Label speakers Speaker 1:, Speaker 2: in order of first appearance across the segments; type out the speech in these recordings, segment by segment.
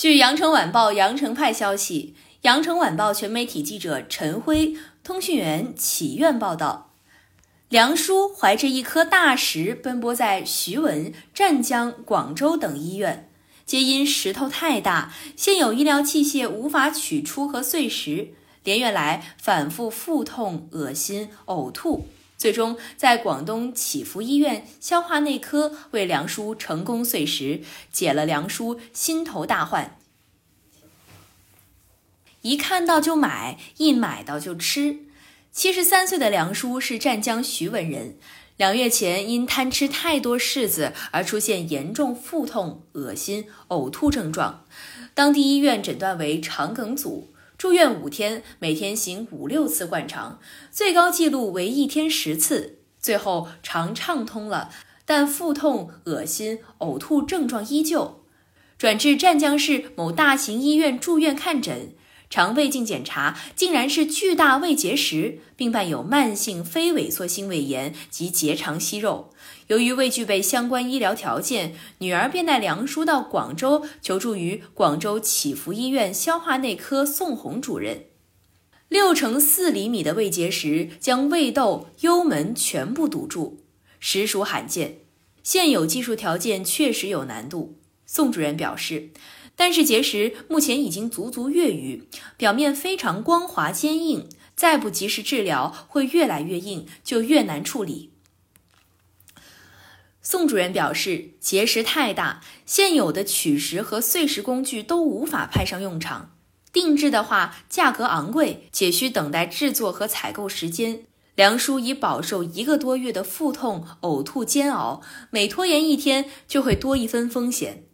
Speaker 1: 据羊城晚报羊城派消息，羊城晚报全媒体记者陈辉、通讯员启苑报道，梁叔怀着一颗大石奔波在徐闻、湛江、广州等医院，皆因石头太大，现有医疗器械无法取出和碎石，连月来反复腹痛、恶心、呕吐。最终，在广东祈福医院消化内科为梁叔成功碎石，解了梁叔心头大患。一看到就买，一买到就吃。七十三岁的梁叔是湛江徐闻人，两月前因贪吃太多柿子而出现严重腹痛、恶心、呕吐症状，当地医院诊断为肠梗阻。住院五天，每天行五六次灌肠，最高记录为一天十次。最后肠畅通了，但腹痛、恶心、呕吐症状依旧，转至湛江市某大型医院住院看诊。肠胃镜检查竟然是巨大胃结石，并伴有慢性非萎缩性胃炎及结肠息肉。由于未具备相关医疗条件，女儿便带梁叔到广州求助于广州祈福医院消化内科宋红主任。六乘四厘米的胃结石将胃窦、幽门全部堵住，实属罕见。现有技术条件确实有难度。宋主任表示。但是结石目前已经足足月余，表面非常光滑坚硬，再不及时治疗会越来越硬，就越难处理。宋主任表示，结石太大，现有的取石和碎石工具都无法派上用场，定制的话价格昂贵，且需等待制作和采购时间。梁叔已饱受一个多月的腹痛、呕吐煎熬，每拖延一天就会多一分风险。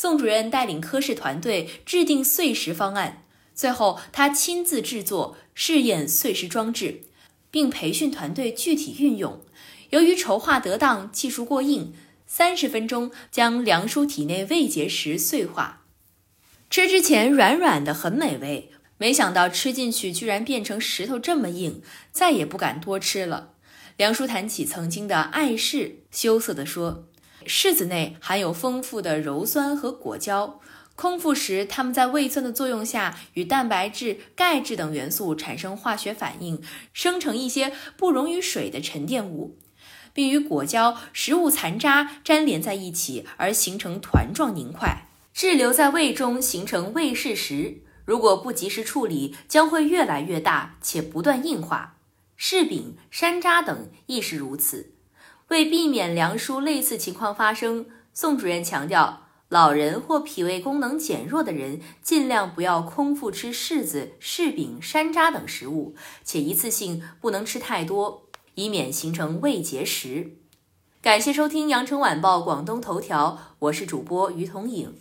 Speaker 1: 宋主任带领科室团队制定碎石方案，最后他亲自制作试验碎石装置，并培训团队具体运用。由于筹划得当，技术过硬，三十分钟将梁叔体内胃结石碎化。吃之前软软的，很美味，没想到吃进去居然变成石头这么硬，再也不敢多吃了。梁叔谈起曾经的爱事，羞涩地说。柿子内含有丰富的鞣酸和果胶，空腹时它们在胃酸的作用下与蛋白质、钙质等元素产生化学反应，生成一些不溶于水的沉淀物，并与果胶、食物残渣粘连在一起而形成团状凝块，滞留在胃中形成胃柿石。如果不及时处理，将会越来越大且不断硬化。柿饼、山楂等亦是如此。为避免梁叔类似情况发生，宋主任强调，老人或脾胃功能减弱的人尽量不要空腹吃柿子、柿饼、山楂等食物，且一次性不能吃太多，以免形成胃结石。感谢收听羊城晚报广东头条，我是主播于彤颖。